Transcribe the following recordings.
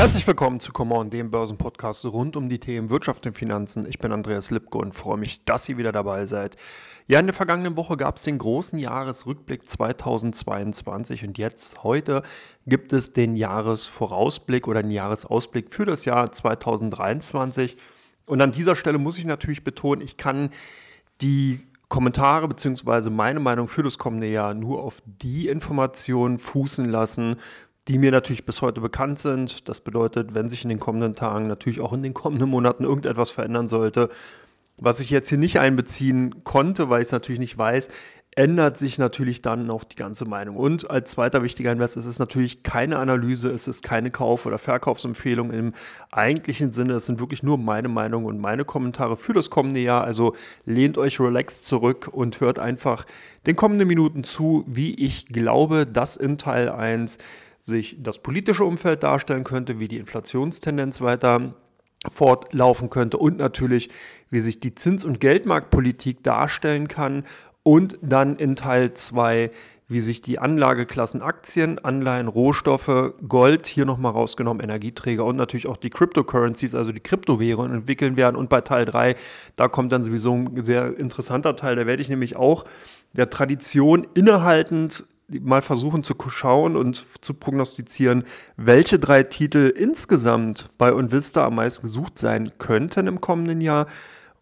Herzlich willkommen zu Come On, dem Börsenpodcast rund um die Themen Wirtschaft und Finanzen. Ich bin Andreas Lipko und freue mich, dass ihr wieder dabei seid. Ja, in der vergangenen Woche gab es den großen Jahresrückblick 2022 und jetzt, heute, gibt es den Jahresvorausblick oder den Jahresausblick für das Jahr 2023. Und an dieser Stelle muss ich natürlich betonen, ich kann die Kommentare bzw. meine Meinung für das kommende Jahr nur auf die Informationen fußen lassen, die mir natürlich bis heute bekannt sind. Das bedeutet, wenn sich in den kommenden Tagen, natürlich auch in den kommenden Monaten irgendetwas verändern sollte, was ich jetzt hier nicht einbeziehen konnte, weil ich es natürlich nicht weiß, ändert sich natürlich dann auch die ganze Meinung. Und als zweiter wichtiger Hinweis, es ist natürlich keine Analyse, es ist keine Kauf- oder Verkaufsempfehlung im eigentlichen Sinne. Es sind wirklich nur meine Meinung und meine Kommentare für das kommende Jahr. Also lehnt euch relaxed zurück und hört einfach den kommenden Minuten zu, wie ich glaube, dass in Teil 1 sich das politische Umfeld darstellen könnte, wie die Inflationstendenz weiter fortlaufen könnte und natürlich, wie sich die Zins- und Geldmarktpolitik darstellen kann und dann in Teil 2, wie sich die Anlageklassen Aktien, Anleihen, Rohstoffe, Gold, hier nochmal rausgenommen, Energieträger und natürlich auch die Cryptocurrencies, also die Kryptowährungen entwickeln werden. Und bei Teil 3, da kommt dann sowieso ein sehr interessanter Teil, da werde ich nämlich auch der Tradition innehaltend mal versuchen zu schauen und zu prognostizieren, welche drei Titel insgesamt bei Unvista am meisten gesucht sein könnten im kommenden Jahr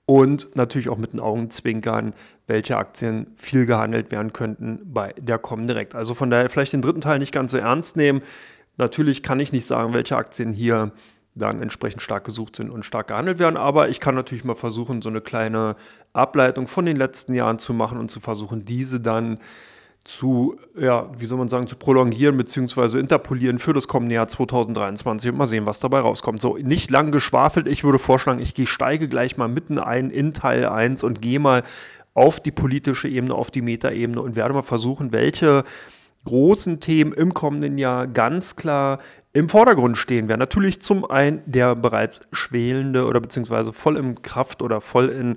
und natürlich auch mit den Augenzwinkern, welche Aktien viel gehandelt werden könnten bei der Comdirect. Also von daher vielleicht den dritten Teil nicht ganz so ernst nehmen. Natürlich kann ich nicht sagen, welche Aktien hier dann entsprechend stark gesucht sind und stark gehandelt werden. Aber ich kann natürlich mal versuchen, so eine kleine Ableitung von den letzten Jahren zu machen und zu versuchen, diese dann zu, ja, wie soll man sagen, zu prolongieren bzw. interpolieren für das kommende Jahr 2023 und mal sehen, was dabei rauskommt. So, nicht lang geschwafelt. Ich würde vorschlagen, ich steige gleich mal mitten ein in Teil 1 und gehe mal auf die politische Ebene, auf die Metaebene und werde mal versuchen, welche großen Themen im kommenden Jahr ganz klar im Vordergrund stehen werden. Natürlich zum einen der bereits schwelende oder beziehungsweise voll im Kraft oder voll in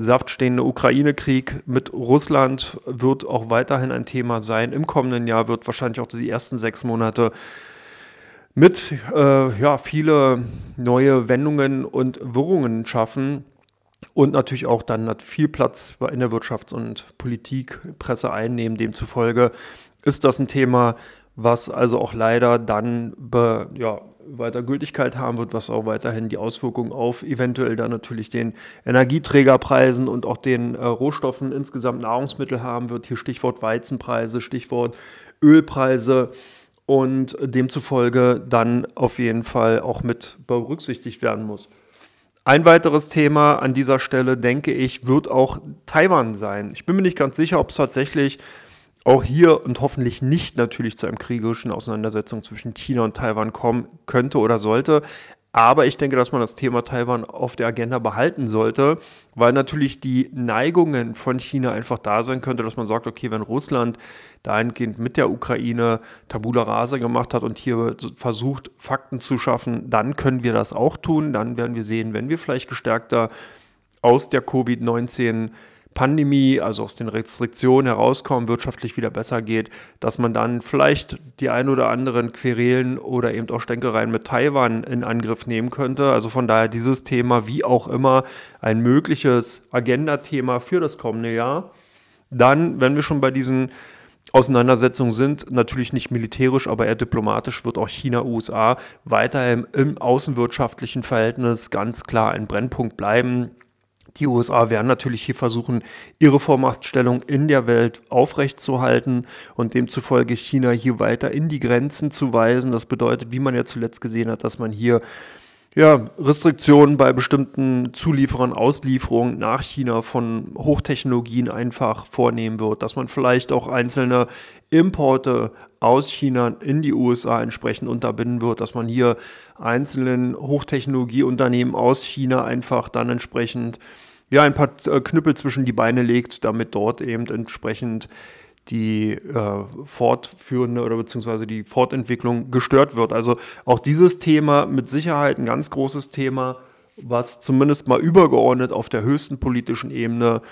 Saft stehende Ukraine-Krieg mit Russland wird auch weiterhin ein Thema sein. Im kommenden Jahr wird wahrscheinlich auch die ersten sechs Monate mit äh, ja, viele neue Wendungen und Wirrungen schaffen und natürlich auch dann viel Platz in der Wirtschafts- und Politikpresse einnehmen. Demzufolge ist das ein Thema, was also auch leider dann be, ja, weiter Gültigkeit haben wird, was auch weiterhin die Auswirkungen auf eventuell dann natürlich den Energieträgerpreisen und auch den äh, Rohstoffen insgesamt Nahrungsmittel haben wird. Hier Stichwort Weizenpreise, Stichwort Ölpreise und demzufolge dann auf jeden Fall auch mit berücksichtigt werden muss. Ein weiteres Thema an dieser Stelle, denke ich, wird auch Taiwan sein. Ich bin mir nicht ganz sicher, ob es tatsächlich auch hier und hoffentlich nicht natürlich zu einem kriegerischen Auseinandersetzung zwischen China und Taiwan kommen könnte oder sollte. Aber ich denke, dass man das Thema Taiwan auf der Agenda behalten sollte, weil natürlich die Neigungen von China einfach da sein könnte, dass man sagt, okay, wenn Russland dahingehend mit der Ukraine Tabula Rasa gemacht hat und hier versucht, Fakten zu schaffen, dann können wir das auch tun. Dann werden wir sehen, wenn wir vielleicht gestärkter aus der Covid-19 Pandemie, also aus den Restriktionen herauskommen, wirtschaftlich wieder besser geht, dass man dann vielleicht die ein oder anderen Querelen oder eben auch Stänkereien mit Taiwan in Angriff nehmen könnte. Also von daher dieses Thema, wie auch immer, ein mögliches Agenda-Thema für das kommende Jahr. Dann, wenn wir schon bei diesen Auseinandersetzungen sind, natürlich nicht militärisch, aber eher diplomatisch, wird auch China-USA weiterhin im außenwirtschaftlichen Verhältnis ganz klar ein Brennpunkt bleiben. Die USA werden natürlich hier versuchen, ihre Vormachtstellung in der Welt aufrechtzuerhalten und demzufolge China hier weiter in die Grenzen zu weisen. Das bedeutet, wie man ja zuletzt gesehen hat, dass man hier ja, Restriktionen bei bestimmten Zulieferern, Auslieferungen nach China von Hochtechnologien einfach vornehmen wird, dass man vielleicht auch einzelne Importe aus China in die USA entsprechend unterbinden wird, dass man hier einzelnen Hochtechnologieunternehmen aus China einfach dann entsprechend ja, ein paar äh, Knüppel zwischen die Beine legt, damit dort eben entsprechend die äh, fortführende oder beziehungsweise die Fortentwicklung gestört wird. Also auch dieses Thema mit Sicherheit ein ganz großes Thema, was zumindest mal übergeordnet auf der höchsten politischen Ebene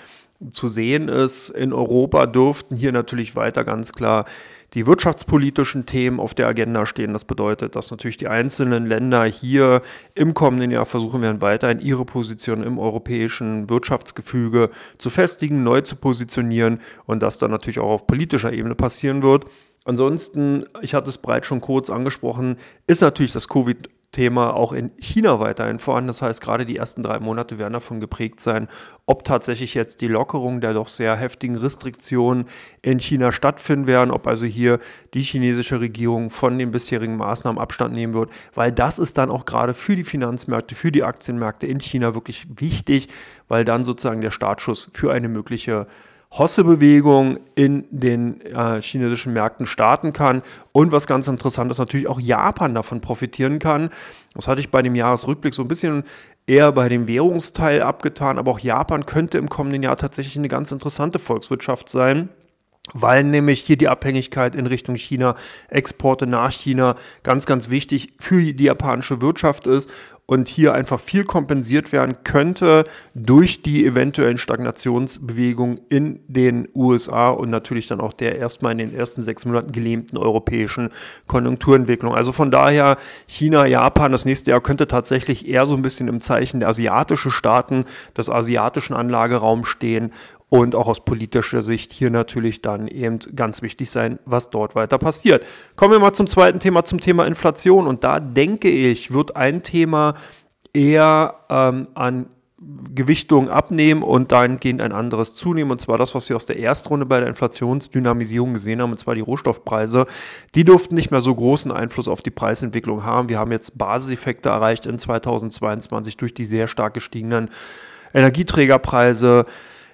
zu sehen ist. In Europa dürften hier natürlich weiter ganz klar die wirtschaftspolitischen Themen auf der Agenda stehen. Das bedeutet, dass natürlich die einzelnen Länder hier im kommenden Jahr versuchen werden, weiterhin ihre Position im europäischen Wirtschaftsgefüge zu festigen, neu zu positionieren und das dann natürlich auch auf politischer Ebene passieren wird. Ansonsten, ich hatte es bereits schon kurz angesprochen, ist natürlich das Covid Thema auch in China weiterhin vorhanden. Das heißt, gerade die ersten drei Monate werden davon geprägt sein, ob tatsächlich jetzt die Lockerung der doch sehr heftigen Restriktionen in China stattfinden werden, ob also hier die chinesische Regierung von den bisherigen Maßnahmen Abstand nehmen wird, weil das ist dann auch gerade für die Finanzmärkte, für die Aktienmärkte in China wirklich wichtig, weil dann sozusagen der Startschuss für eine mögliche Hosse-Bewegung in den äh, chinesischen Märkten starten kann. Und was ganz interessant ist, natürlich auch Japan davon profitieren kann. Das hatte ich bei dem Jahresrückblick so ein bisschen eher bei dem Währungsteil abgetan, aber auch Japan könnte im kommenden Jahr tatsächlich eine ganz interessante Volkswirtschaft sein weil nämlich hier die Abhängigkeit in Richtung China, Exporte nach China ganz, ganz wichtig für die japanische Wirtschaft ist und hier einfach viel kompensiert werden könnte durch die eventuellen Stagnationsbewegungen in den USA und natürlich dann auch der erstmal in den ersten sechs Monaten gelähmten europäischen Konjunkturentwicklung. Also von daher China, Japan, das nächste Jahr könnte tatsächlich eher so ein bisschen im Zeichen der asiatischen Staaten, des asiatischen Anlageraums stehen und auch aus politischer Sicht hier natürlich dann eben ganz wichtig sein, was dort weiter passiert. Kommen wir mal zum zweiten Thema, zum Thema Inflation. Und da denke ich, wird ein Thema eher ähm, an Gewichtung abnehmen und dahingehend ein anderes zunehmen. Und zwar das, was wir aus der Erstrunde bei der Inflationsdynamisierung gesehen haben, und zwar die Rohstoffpreise. Die durften nicht mehr so großen Einfluss auf die Preisentwicklung haben. Wir haben jetzt Basiseffekte erreicht in 2022 durch die sehr stark gestiegenen Energieträgerpreise.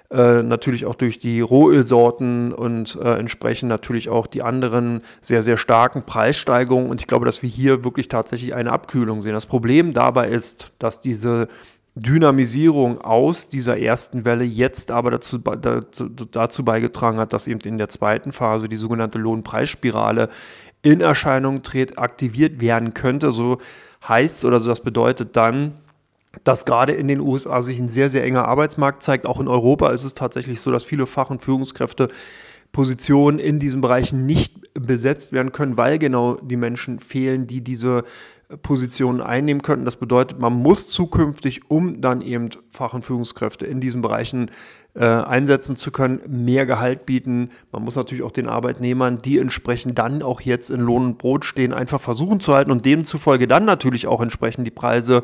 Äh, natürlich auch durch die Rohölsorten und äh, entsprechend natürlich auch die anderen sehr, sehr starken Preissteigerungen. Und ich glaube, dass wir hier wirklich tatsächlich eine Abkühlung sehen. Das Problem dabei ist, dass diese Dynamisierung aus dieser ersten Welle jetzt aber dazu, dazu, dazu beigetragen hat, dass eben in der zweiten Phase die sogenannte Lohnpreisspirale in Erscheinung tritt, aktiviert werden könnte. So heißt oder so das bedeutet dann, dass gerade in den USA sich ein sehr, sehr enger Arbeitsmarkt zeigt. Auch in Europa ist es tatsächlich so, dass viele Fach- und Führungskräfte Positionen in diesen Bereichen nicht besetzt werden können, weil genau die Menschen fehlen, die diese Positionen einnehmen könnten. Das bedeutet, man muss zukünftig, um dann eben Fach- und Führungskräfte in diesen Bereichen äh, einsetzen zu können, mehr Gehalt bieten. Man muss natürlich auch den Arbeitnehmern, die entsprechend dann auch jetzt in Lohn und Brot stehen, einfach versuchen zu halten und demzufolge dann natürlich auch entsprechend die Preise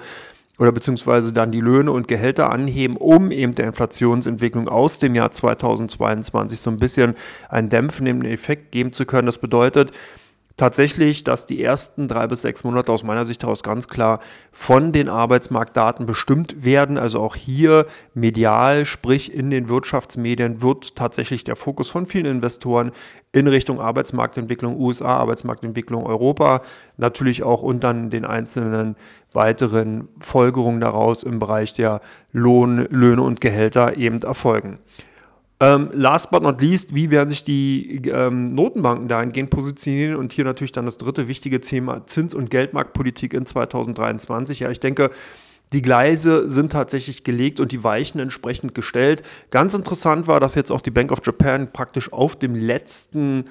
oder beziehungsweise dann die Löhne und Gehälter anheben, um eben der Inflationsentwicklung aus dem Jahr 2022 so ein bisschen einen dämpfenden Effekt geben zu können. Das bedeutet, tatsächlich, dass die ersten drei bis sechs Monate aus meiner Sicht heraus ganz klar von den Arbeitsmarktdaten bestimmt werden. Also auch hier medial, sprich in den Wirtschaftsmedien, wird tatsächlich der Fokus von vielen Investoren in Richtung Arbeitsmarktentwicklung USA, Arbeitsmarktentwicklung Europa, natürlich auch und dann den einzelnen weiteren Folgerungen daraus im Bereich der Lohn, Löhne und Gehälter eben erfolgen. Ähm, last but not least, wie werden sich die ähm, Notenbanken dahingehend positionieren? Und hier natürlich dann das dritte wichtige Thema Zins- und Geldmarktpolitik in 2023. Ja, ich denke, die Gleise sind tatsächlich gelegt und die Weichen entsprechend gestellt. Ganz interessant war, dass jetzt auch die Bank of Japan praktisch auf dem letzten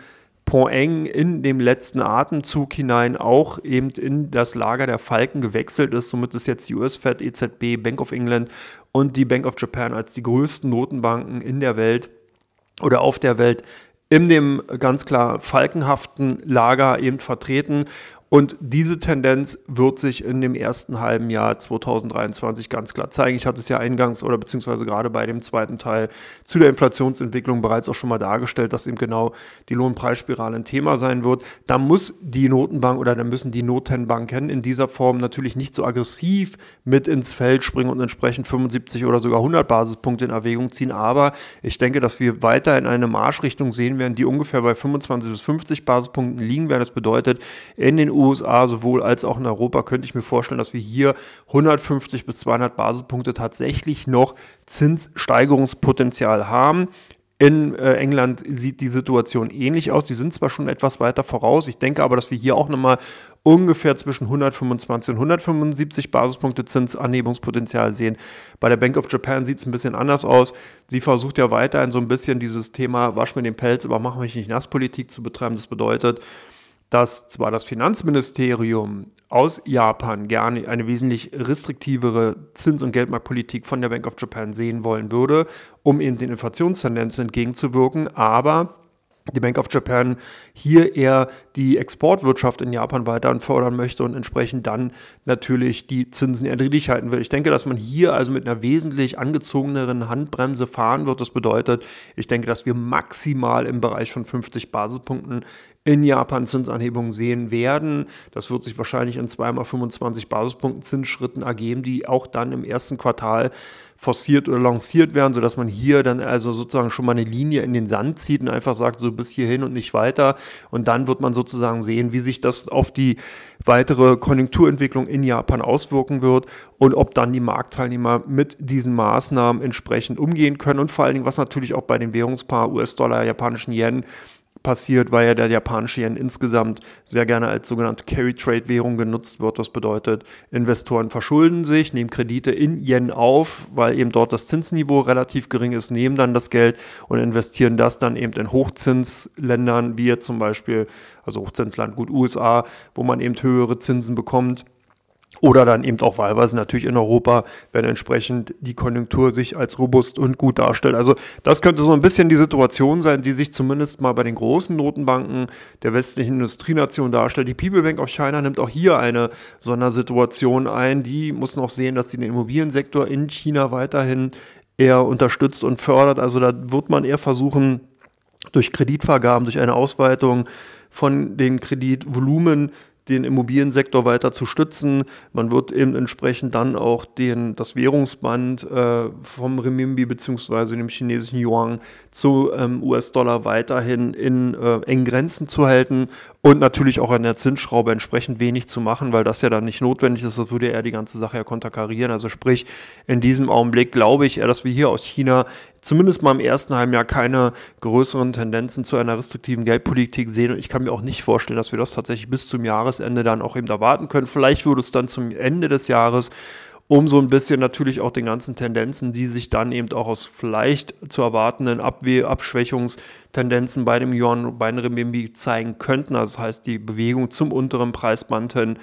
Poeng in dem letzten Atemzug hinein auch eben in das Lager der Falken gewechselt ist. Somit ist jetzt die US-Fed, EZB, Bank of England und die Bank of Japan als die größten Notenbanken in der Welt oder auf der Welt in dem ganz klar falkenhaften Lager eben vertreten. Und diese Tendenz wird sich in dem ersten halben Jahr 2023 ganz klar zeigen. Ich hatte es ja eingangs oder beziehungsweise gerade bei dem zweiten Teil zu der Inflationsentwicklung bereits auch schon mal dargestellt, dass eben genau die Lohnpreisspirale ein Thema sein wird. Da muss die Notenbank oder da müssen die Notenbanken in dieser Form natürlich nicht so aggressiv mit ins Feld springen und entsprechend 75 oder sogar 100 Basispunkte in Erwägung ziehen. Aber ich denke, dass wir weiter in eine Marschrichtung sehen werden, die ungefähr bei 25 bis 50 Basispunkten liegen werden. Das bedeutet, in den USA sowohl als auch in Europa könnte ich mir vorstellen, dass wir hier 150 bis 200 Basispunkte tatsächlich noch Zinssteigerungspotenzial haben. In äh, England sieht die Situation ähnlich aus. Sie sind zwar schon etwas weiter voraus, ich denke aber, dass wir hier auch nochmal ungefähr zwischen 125 und 175 Basispunkte Zinsanhebungspotenzial sehen. Bei der Bank of Japan sieht es ein bisschen anders aus. Sie versucht ja weiterhin so ein bisschen dieses Thema Wasch mir den Pelz, aber mach mich nicht nass Politik zu betreiben. Das bedeutet, dass zwar das Finanzministerium aus Japan gerne eine wesentlich restriktivere Zins- und Geldmarktpolitik von der Bank of Japan sehen wollen würde, um eben den Inflationstendenzen entgegenzuwirken, aber die Bank of Japan hier eher die Exportwirtschaft in Japan weiter fördern möchte und entsprechend dann natürlich die Zinsen eher halten will. Ich denke, dass man hier also mit einer wesentlich angezogeneren Handbremse fahren wird. Das bedeutet, ich denke, dass wir maximal im Bereich von 50 Basispunkten in Japan Zinsanhebungen sehen werden. Das wird sich wahrscheinlich in zweimal 25 Basispunkten Zinsschritten ergeben, die auch dann im ersten Quartal forciert oder lanciert werden, sodass man hier dann also sozusagen schon mal eine Linie in den Sand zieht und einfach sagt, so bis hierhin und nicht weiter. Und dann wird man sozusagen sehen, wie sich das auf die weitere Konjunkturentwicklung in Japan auswirken wird und ob dann die Marktteilnehmer mit diesen Maßnahmen entsprechend umgehen können und vor allen Dingen, was natürlich auch bei den Währungspaar US-Dollar, japanischen Yen passiert, weil ja der japanische Yen insgesamt sehr gerne als sogenannte Carry-Trade-Währung genutzt wird. Das bedeutet, Investoren verschulden sich, nehmen Kredite in Yen auf, weil eben dort das Zinsniveau relativ gering ist, nehmen dann das Geld und investieren das dann eben in Hochzinsländern, wie jetzt zum Beispiel, also Hochzinsland gut USA, wo man eben höhere Zinsen bekommt oder dann eben auch wahlweise natürlich in Europa, wenn entsprechend die Konjunktur sich als robust und gut darstellt. Also das könnte so ein bisschen die Situation sein, die sich zumindest mal bei den großen Notenbanken der westlichen Industrienation darstellt. Die People Bank of China nimmt auch hier eine Sondersituation ein. Die muss noch sehen, dass sie den Immobiliensektor in China weiterhin eher unterstützt und fördert. Also da wird man eher versuchen, durch Kreditvergaben, durch eine Ausweitung von den Kreditvolumen den Immobiliensektor weiter zu stützen. Man wird eben entsprechend dann auch den, das Währungsband äh, vom Renminbi bzw. dem chinesischen Yuan zu ähm, US-Dollar weiterhin in äh, engen Grenzen zu halten und natürlich auch an der Zinsschraube entsprechend wenig zu machen, weil das ja dann nicht notwendig ist. Das würde er die ganze Sache ja konterkarieren. Also sprich, in diesem Augenblick glaube ich eher, dass wir hier aus China zumindest mal im ersten Halbjahr keine größeren Tendenzen zu einer restriktiven Geldpolitik sehen. Und ich kann mir auch nicht vorstellen, dass wir das tatsächlich bis zum Jahresende dann auch eben erwarten können. Vielleicht würde es dann zum Ende des Jahres um so ein bisschen natürlich auch den ganzen Tendenzen, die sich dann eben auch aus vielleicht zu erwartenden Abwe Abschwächungstendenzen bei dem Yuan, bei dem Renminbi zeigen könnten. Also das heißt, die Bewegung zum unteren Preisband hin,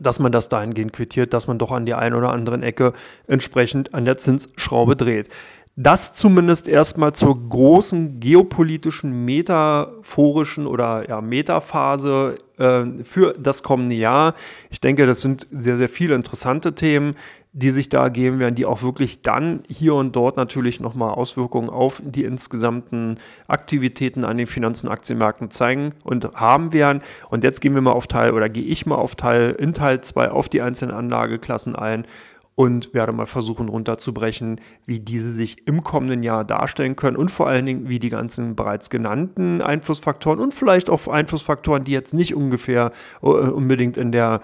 dass man das dahingehend quittiert, dass man doch an der einen oder anderen Ecke entsprechend an der Zinsschraube dreht. Das zumindest erstmal zur großen geopolitischen, metaphorischen oder ja, Metaphase äh, für das kommende Jahr. Ich denke, das sind sehr, sehr viele interessante Themen, die sich da ergeben werden, die auch wirklich dann hier und dort natürlich nochmal Auswirkungen auf die insgesamten Aktivitäten an den Finanzen- Aktienmärkten zeigen und haben werden. Und jetzt gehen wir mal auf Teil oder gehe ich mal auf Teil in Teil 2 auf die einzelnen Anlageklassen ein und werde mal versuchen runterzubrechen, wie diese sich im kommenden Jahr darstellen können und vor allen Dingen, wie die ganzen bereits genannten Einflussfaktoren und vielleicht auch Einflussfaktoren, die jetzt nicht ungefähr uh, unbedingt in der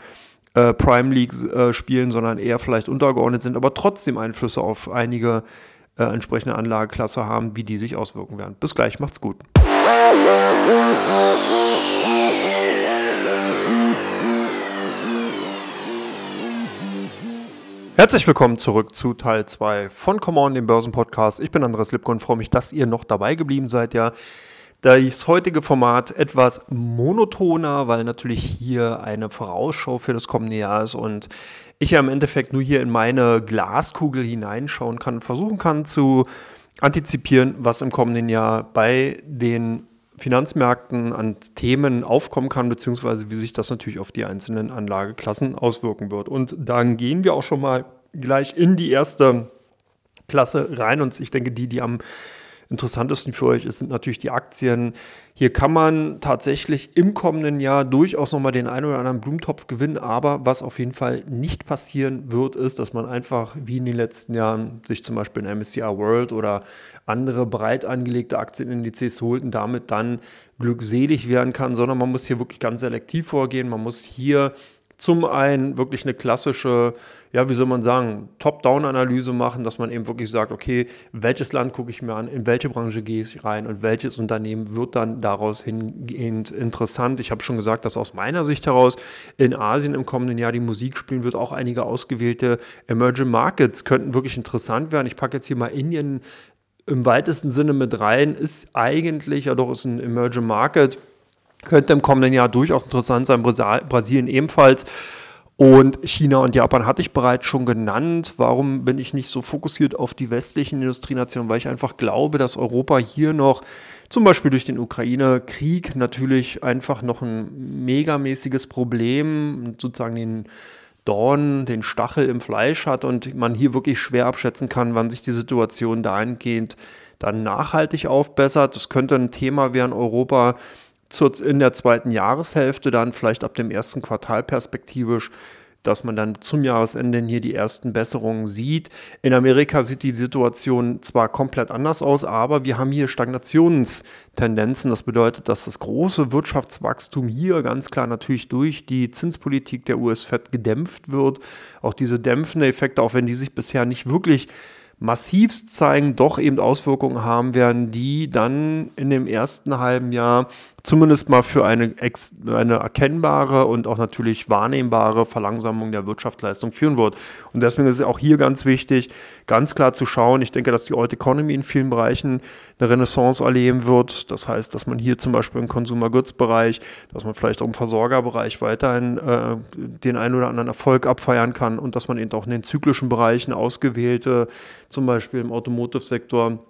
äh, Prime League äh, spielen, sondern eher vielleicht untergeordnet sind, aber trotzdem Einflüsse auf einige äh, entsprechende Anlageklasse haben, wie die sich auswirken werden. Bis gleich, macht's gut. Herzlich willkommen zurück zu Teil 2 von Come On, dem Börsenpodcast. Ich bin Andreas Lipko und freue mich, dass ihr noch dabei geblieben seid. Ja, das heutige Format etwas monotoner, weil natürlich hier eine Vorausschau für das kommende Jahr ist und ich ja im Endeffekt nur hier in meine Glaskugel hineinschauen kann und versuchen kann zu antizipieren, was im kommenden Jahr bei den Finanzmärkten an Themen aufkommen kann, beziehungsweise wie sich das natürlich auf die einzelnen Anlageklassen auswirken wird. Und dann gehen wir auch schon mal gleich in die erste Klasse rein. Und ich denke, die, die am interessantesten für euch ist, sind natürlich die Aktien. Hier kann man tatsächlich im kommenden Jahr durchaus nochmal den einen oder anderen Blumentopf gewinnen, aber was auf jeden Fall nicht passieren wird, ist, dass man einfach wie in den letzten Jahren sich zum Beispiel ein MSCI World oder andere breit angelegte Aktienindizes holt und damit dann glückselig werden kann, sondern man muss hier wirklich ganz selektiv vorgehen. Man muss hier zum einen wirklich eine klassische, ja, wie soll man sagen, Top-Down-Analyse machen, dass man eben wirklich sagt, okay, welches Land gucke ich mir an, in welche Branche gehe ich rein und welches Unternehmen wird dann daraus hingehend interessant. Ich habe schon gesagt, dass aus meiner Sicht heraus in Asien im kommenden Jahr die Musik spielen wird. Auch einige ausgewählte Emerging Markets könnten wirklich interessant werden. Ich packe jetzt hier mal Indien im weitesten Sinne mit rein, ist eigentlich, ja doch, ist ein Emerging Market könnte im kommenden Jahr durchaus interessant sein. Brasilien ebenfalls. Und China und Japan hatte ich bereits schon genannt. Warum bin ich nicht so fokussiert auf die westlichen Industrienationen? Weil ich einfach glaube, dass Europa hier noch zum Beispiel durch den Ukraine-Krieg natürlich einfach noch ein megamäßiges Problem, sozusagen den Dorn, den Stachel im Fleisch hat und man hier wirklich schwer abschätzen kann, wann sich die Situation dahingehend dann nachhaltig aufbessert. Das könnte ein Thema werden, Europa zur, in der zweiten Jahreshälfte, dann vielleicht ab dem ersten Quartal perspektivisch, dass man dann zum Jahresende hier die ersten Besserungen sieht. In Amerika sieht die Situation zwar komplett anders aus, aber wir haben hier Stagnationstendenzen. Das bedeutet, dass das große Wirtschaftswachstum hier ganz klar natürlich durch die Zinspolitik der US-Fed gedämpft wird. Auch diese dämpfenden Effekte, auch wenn die sich bisher nicht wirklich massivst zeigen, doch eben Auswirkungen haben werden, die dann in dem ersten halben Jahr zumindest mal für eine, eine erkennbare und auch natürlich wahrnehmbare Verlangsamung der Wirtschaftsleistung führen wird. Und deswegen ist es auch hier ganz wichtig, ganz klar zu schauen. Ich denke, dass die Old Economy in vielen Bereichen eine Renaissance erleben wird. Das heißt, dass man hier zum Beispiel im Consumer Goods Bereich, dass man vielleicht auch im Versorgerbereich weiterhin äh, den einen oder anderen Erfolg abfeiern kann und dass man eben auch in den zyklischen Bereichen ausgewählte, zum Beispiel im Automotive-Sektor,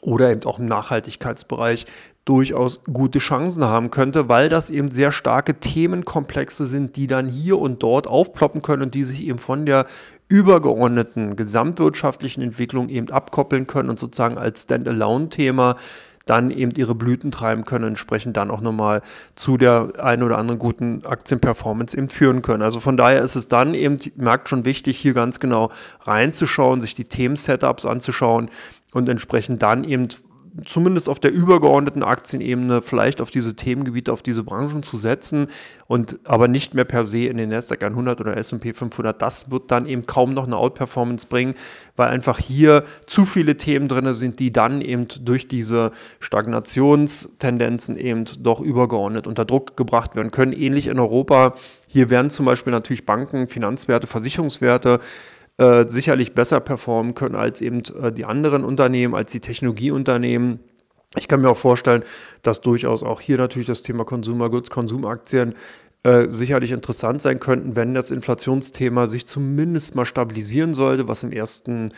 oder eben auch im Nachhaltigkeitsbereich durchaus gute Chancen haben könnte, weil das eben sehr starke Themenkomplexe sind, die dann hier und dort aufploppen können und die sich eben von der übergeordneten gesamtwirtschaftlichen Entwicklung eben abkoppeln können und sozusagen als Standalone-Thema dann eben ihre Blüten treiben können, entsprechend dann auch nochmal zu der einen oder anderen guten Aktienperformance eben führen können. Also von daher ist es dann eben, merkt schon wichtig, hier ganz genau reinzuschauen, sich die Themen-Setups anzuschauen und entsprechend dann eben zumindest auf der übergeordneten Aktienebene vielleicht auf diese Themengebiete, auf diese Branchen zu setzen und aber nicht mehr per se in den Nasdaq 100 oder S&P 500. Das wird dann eben kaum noch eine Outperformance bringen, weil einfach hier zu viele Themen drin sind, die dann eben durch diese Stagnationstendenzen eben doch übergeordnet unter Druck gebracht werden können. Ähnlich in Europa. Hier werden zum Beispiel natürlich Banken, Finanzwerte, Versicherungswerte äh, sicherlich besser performen können als eben äh, die anderen Unternehmen, als die Technologieunternehmen. Ich kann mir auch vorstellen, dass durchaus auch hier natürlich das Thema Consumer Goods, Konsumaktien äh, sicherlich interessant sein könnten, wenn das Inflationsthema sich zumindest mal stabilisieren sollte, was im ersten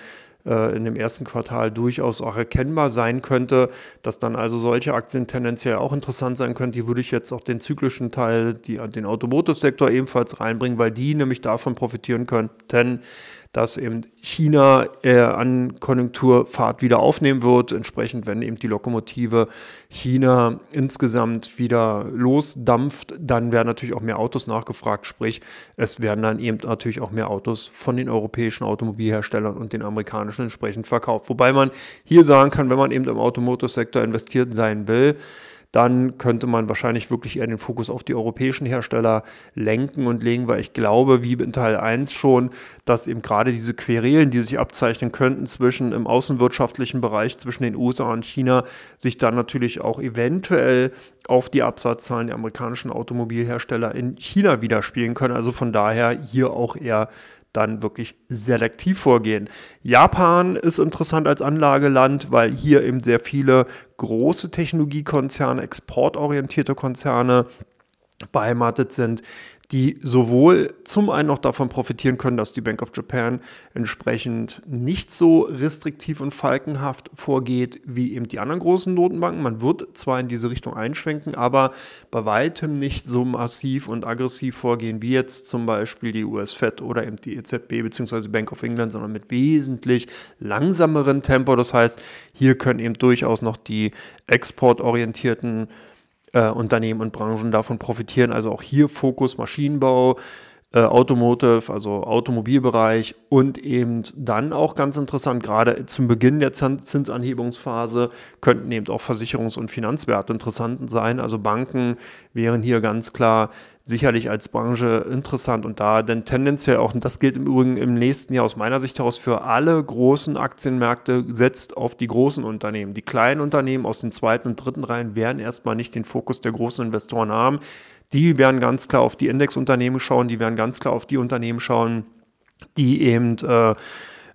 äh, in dem ersten Quartal durchaus auch erkennbar sein könnte, dass dann also solche Aktien tendenziell auch interessant sein könnten. Die würde ich jetzt auch den zyklischen Teil, die, den Automotive-Sektor ebenfalls reinbringen, weil die nämlich davon profitieren könnten, dass eben China äh, an Konjunkturfahrt wieder aufnehmen wird. Entsprechend, wenn eben die Lokomotive China insgesamt wieder losdampft, dann werden natürlich auch mehr Autos nachgefragt. Sprich, es werden dann eben natürlich auch mehr Autos von den europäischen Automobilherstellern und den amerikanischen entsprechend verkauft. Wobei man hier sagen kann, wenn man eben im Automotive-Sektor investiert sein will, dann könnte man wahrscheinlich wirklich eher den Fokus auf die europäischen Hersteller lenken und legen, weil ich glaube, wie in Teil 1 schon, dass eben gerade diese Querelen, die sich abzeichnen könnten zwischen im außenwirtschaftlichen Bereich zwischen den USA und China, sich dann natürlich auch eventuell auf die Absatzzahlen der amerikanischen Automobilhersteller in China widerspiegeln können. Also von daher hier auch eher dann wirklich selektiv vorgehen. Japan ist interessant als Anlageland, weil hier eben sehr viele große Technologiekonzerne, exportorientierte Konzerne beheimatet sind, die sowohl zum einen noch davon profitieren können, dass die Bank of Japan entsprechend nicht so restriktiv und falkenhaft vorgeht wie eben die anderen großen Notenbanken. Man wird zwar in diese Richtung einschwenken, aber bei weitem nicht so massiv und aggressiv vorgehen wie jetzt zum Beispiel die US-Fed oder eben die EZB bzw. Bank of England, sondern mit wesentlich langsameren Tempo. Das heißt, hier können eben durchaus noch die exportorientierten äh, Unternehmen und Branchen davon profitieren. Also auch hier Fokus Maschinenbau, äh, Automotive, also Automobilbereich und eben dann auch ganz interessant, gerade zum Beginn der Zinsanhebungsphase könnten eben auch Versicherungs- und Finanzwerte interessant sein. Also Banken wären hier ganz klar sicherlich als Branche interessant und da denn tendenziell auch, und das gilt im Übrigen im nächsten Jahr aus meiner Sicht heraus für alle großen Aktienmärkte, setzt auf die großen Unternehmen. Die kleinen Unternehmen aus den zweiten und dritten Reihen werden erstmal nicht den Fokus der großen Investoren haben. Die werden ganz klar auf die Indexunternehmen schauen, die werden ganz klar auf die Unternehmen schauen, die eben äh,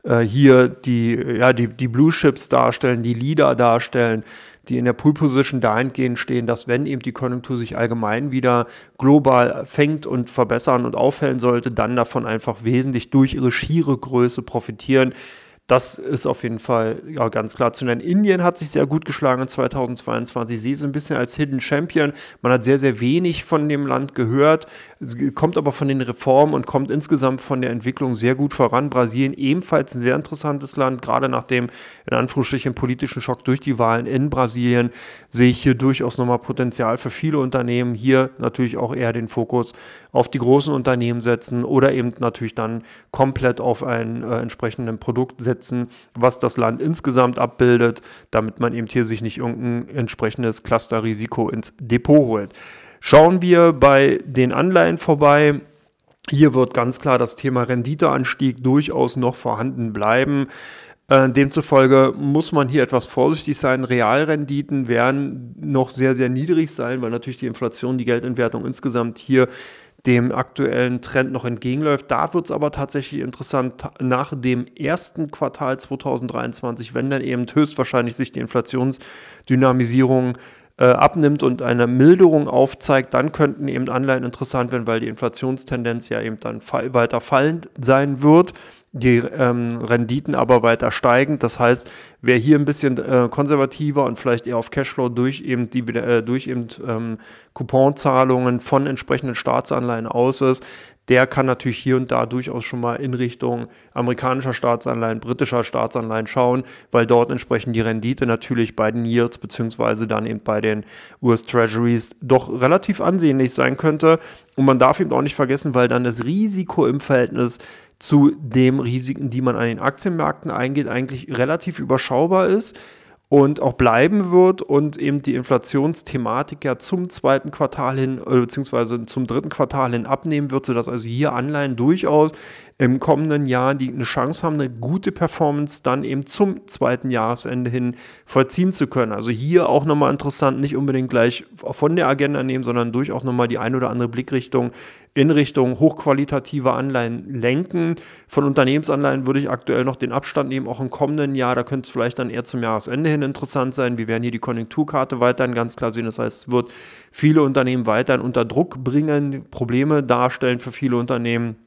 äh, hier die, ja, die, die Blue Chips darstellen, die Leader darstellen, die in der Pool Position dahingehend stehen, dass wenn eben die Konjunktur sich allgemein wieder global fängt und verbessern und aufhellen sollte, dann davon einfach wesentlich durch ihre schiere Größe profitieren. Das ist auf jeden Fall ja, ganz klar zu nennen. Indien hat sich sehr gut geschlagen in 2022. Ich sehe so ein bisschen als Hidden Champion. Man hat sehr, sehr wenig von dem Land gehört, kommt aber von den Reformen und kommt insgesamt von der Entwicklung sehr gut voran. Brasilien ebenfalls ein sehr interessantes Land, gerade nach dem in Anführungsstrichen politischen Schock durch die Wahlen in Brasilien sehe ich hier durchaus nochmal Potenzial für viele Unternehmen. Hier natürlich auch eher den Fokus auf die großen Unternehmen setzen oder eben natürlich dann komplett auf ein äh, entsprechendes Produkt setzen setzen, was das Land insgesamt abbildet, damit man eben hier sich nicht irgendein entsprechendes Clusterrisiko ins Depot holt. Schauen wir bei den Anleihen vorbei. Hier wird ganz klar das Thema Renditeanstieg durchaus noch vorhanden bleiben. Äh, demzufolge muss man hier etwas vorsichtig sein. Realrenditen werden noch sehr, sehr niedrig sein, weil natürlich die Inflation, die Geldentwertung insgesamt hier dem aktuellen Trend noch entgegenläuft. Da wird es aber tatsächlich interessant nach dem ersten Quartal 2023, wenn dann eben höchstwahrscheinlich sich die Inflationsdynamisierung äh, abnimmt und eine Milderung aufzeigt, dann könnten eben Anleihen interessant werden, weil die Inflationstendenz ja eben dann weiter fallend sein wird die ähm, Renditen aber weiter steigen. Das heißt, wer hier ein bisschen äh, konservativer und vielleicht eher auf Cashflow durch eben, die, äh, durch eben ähm, Couponzahlungen von entsprechenden Staatsanleihen aus ist, der kann natürlich hier und da durchaus schon mal in Richtung amerikanischer Staatsanleihen, britischer Staatsanleihen schauen, weil dort entsprechend die Rendite natürlich bei den Yields beziehungsweise dann eben bei den US Treasuries doch relativ ansehnlich sein könnte. Und man darf eben auch nicht vergessen, weil dann das Risiko im Verhältnis zu den Risiken, die man an den Aktienmärkten eingeht, eigentlich relativ überschaubar ist und auch bleiben wird und eben die Inflationsthematik ja zum zweiten Quartal hin, äh, beziehungsweise zum dritten Quartal hin abnehmen wird, sodass also hier Anleihen durchaus im kommenden Jahr die eine Chance haben, eine gute Performance dann eben zum zweiten Jahresende hin vollziehen zu können. Also hier auch nochmal interessant, nicht unbedingt gleich von der Agenda nehmen, sondern durchaus nochmal die ein oder andere Blickrichtung in Richtung hochqualitative Anleihen lenken. Von Unternehmensanleihen würde ich aktuell noch den Abstand nehmen, auch im kommenden Jahr. Da könnte es vielleicht dann eher zum Jahresende hin interessant sein. Wir werden hier die Konjunkturkarte weiterhin ganz klar sehen. Das heißt, es wird viele Unternehmen weiterhin unter Druck bringen, Probleme darstellen für viele Unternehmen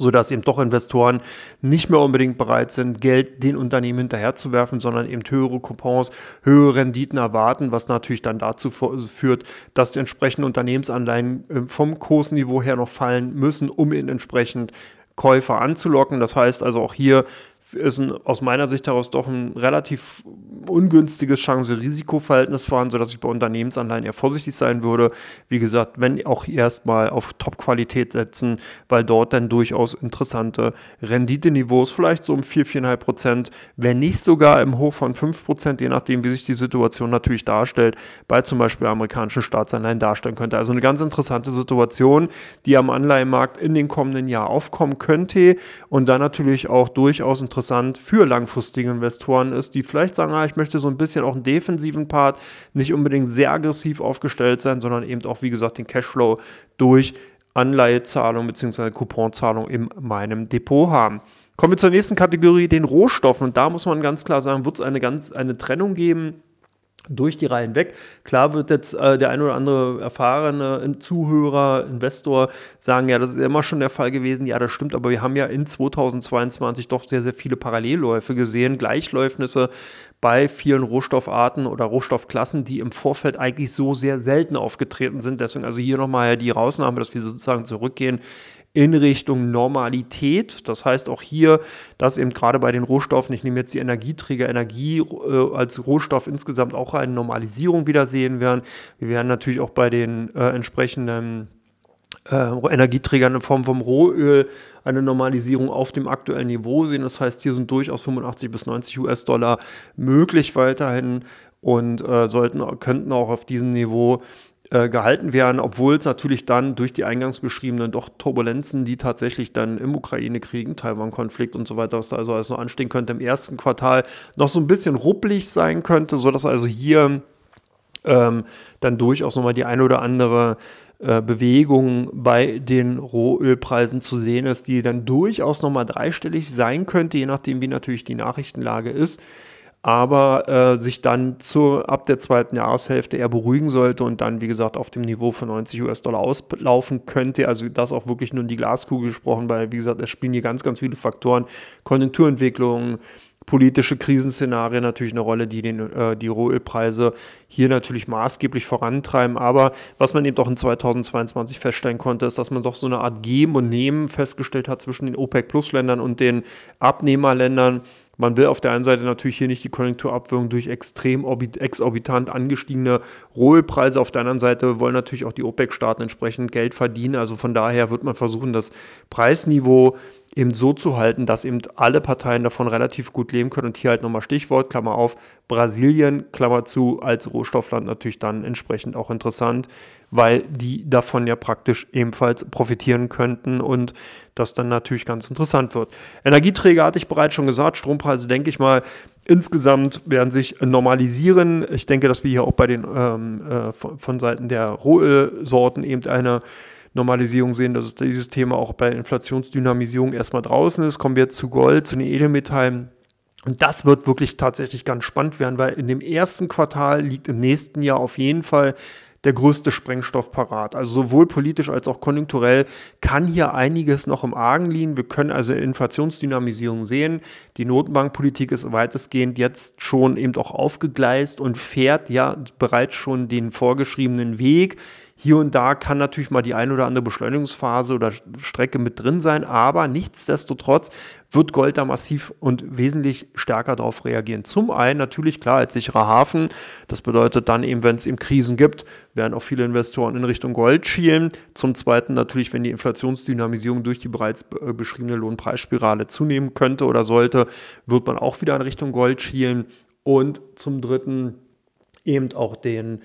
sodass eben doch Investoren nicht mehr unbedingt bereit sind, Geld den Unternehmen hinterherzuwerfen, sondern eben höhere Coupons, höhere Renditen erwarten, was natürlich dann dazu führt, dass die entsprechenden Unternehmensanleihen äh, vom Kursniveau her noch fallen müssen, um ihn entsprechend Käufer anzulocken. Das heißt also auch hier ist ein, aus meiner Sicht heraus doch ein relativ ungünstiges Chance-Risiko-Verhältnis vorhanden, sodass ich bei Unternehmensanleihen eher vorsichtig sein würde. Wie gesagt, wenn auch erstmal auf Top-Qualität setzen, weil dort dann durchaus interessante Renditeniveaus, vielleicht so um 4, 4,5 Prozent, wenn nicht sogar im Hoch von 5 Prozent, je nachdem, wie sich die Situation natürlich darstellt, bei zum Beispiel amerikanischen Staatsanleihen darstellen könnte. Also eine ganz interessante Situation, die am Anleihenmarkt in den kommenden Jahren aufkommen könnte und dann natürlich auch durchaus interessant interessant für langfristige Investoren ist, die vielleicht sagen, ah, ich möchte so ein bisschen auch einen defensiven Part, nicht unbedingt sehr aggressiv aufgestellt sein, sondern eben auch, wie gesagt, den Cashflow durch Anleihezahlung bzw. Couponzahlung in meinem Depot haben. Kommen wir zur nächsten Kategorie, den Rohstoffen. Und da muss man ganz klar sagen, wird es eine ganz eine Trennung geben durch die Reihen weg. Klar wird jetzt äh, der ein oder andere erfahrene Zuhörer, Investor sagen, ja, das ist immer schon der Fall gewesen. Ja, das stimmt, aber wir haben ja in 2022 doch sehr, sehr viele Parallelläufe gesehen, Gleichläufnisse bei vielen Rohstoffarten oder Rohstoffklassen, die im Vorfeld eigentlich so sehr selten aufgetreten sind. Deswegen also hier nochmal die Rausnahme, dass wir sozusagen zurückgehen in Richtung Normalität. Das heißt auch hier, dass eben gerade bei den Rohstoffen, ich nehme jetzt die Energieträger, Energie äh, als Rohstoff insgesamt auch eine Normalisierung wieder sehen werden. Wir werden natürlich auch bei den äh, entsprechenden äh, Energieträgern in Form vom Rohöl eine Normalisierung auf dem aktuellen Niveau sehen. Das heißt, hier sind durchaus 85 bis 90 US-Dollar möglich weiterhin und äh, sollten, könnten auch auf diesem Niveau äh, gehalten werden, obwohl es natürlich dann durch die eingangs beschriebenen doch Turbulenzen, die tatsächlich dann im Ukraine-Krieg, Taiwan-Konflikt und so weiter, was da also alles noch anstehen könnte, im ersten Quartal noch so ein bisschen ruppelig sein könnte, sodass also hier ähm, dann durchaus nochmal die eine oder andere äh, Bewegung bei den Rohölpreisen zu sehen ist, die dann durchaus nochmal dreistellig sein könnte, je nachdem, wie natürlich die Nachrichtenlage ist aber äh, sich dann zu, ab der zweiten Jahreshälfte eher beruhigen sollte und dann, wie gesagt, auf dem Niveau von 90 US-Dollar auslaufen könnte. Also das auch wirklich nur in die Glaskugel gesprochen, weil, wie gesagt, es spielen hier ganz, ganz viele Faktoren, Konjunkturentwicklung, politische Krisenszenarien natürlich eine Rolle, die den, äh, die Rohölpreise hier natürlich maßgeblich vorantreiben. Aber was man eben doch in 2022 feststellen konnte, ist, dass man doch so eine Art Geben und Nehmen festgestellt hat zwischen den OPEC-Plus-Ländern und den Abnehmerländern man will auf der einen Seite natürlich hier nicht die Konjunkturabwürgung durch extrem exorbitant angestiegene Rohölpreise. Auf der anderen Seite wollen natürlich auch die OPEC-Staaten entsprechend Geld verdienen. Also von daher wird man versuchen, das Preisniveau eben so zu halten, dass eben alle Parteien davon relativ gut leben können. Und hier halt nochmal Stichwort, Klammer auf, Brasilien, Klammer zu, als Rohstoffland natürlich dann entsprechend auch interessant, weil die davon ja praktisch ebenfalls profitieren könnten und das dann natürlich ganz interessant wird. Energieträger hatte ich bereits schon gesagt, Strompreise denke ich mal, insgesamt werden sich normalisieren. Ich denke, dass wir hier auch bei den ähm, äh, von, von Seiten der Rohölsorten eben eine Normalisierung sehen, dass dieses Thema auch bei Inflationsdynamisierung erstmal draußen ist. Kommen wir jetzt zu Gold, zu den Edelmetallen. Und das wird wirklich tatsächlich ganz spannend werden, weil in dem ersten Quartal liegt im nächsten Jahr auf jeden Fall der größte Sprengstoff parat. Also sowohl politisch als auch konjunkturell kann hier einiges noch im Argen liegen. Wir können also Inflationsdynamisierung sehen. Die Notenbankpolitik ist weitestgehend jetzt schon eben auch aufgegleist und fährt ja bereits schon den vorgeschriebenen Weg. Hier und da kann natürlich mal die ein oder andere Beschleunigungsphase oder Strecke mit drin sein, aber nichtsdestotrotz wird Gold da massiv und wesentlich stärker darauf reagieren. Zum einen natürlich klar als sicherer Hafen. Das bedeutet dann eben, wenn es eben Krisen gibt, werden auch viele Investoren in Richtung Gold schielen. Zum zweiten natürlich, wenn die Inflationsdynamisierung durch die bereits äh, beschriebene Lohnpreisspirale zunehmen könnte oder sollte, wird man auch wieder in Richtung Gold schielen. Und zum dritten eben auch den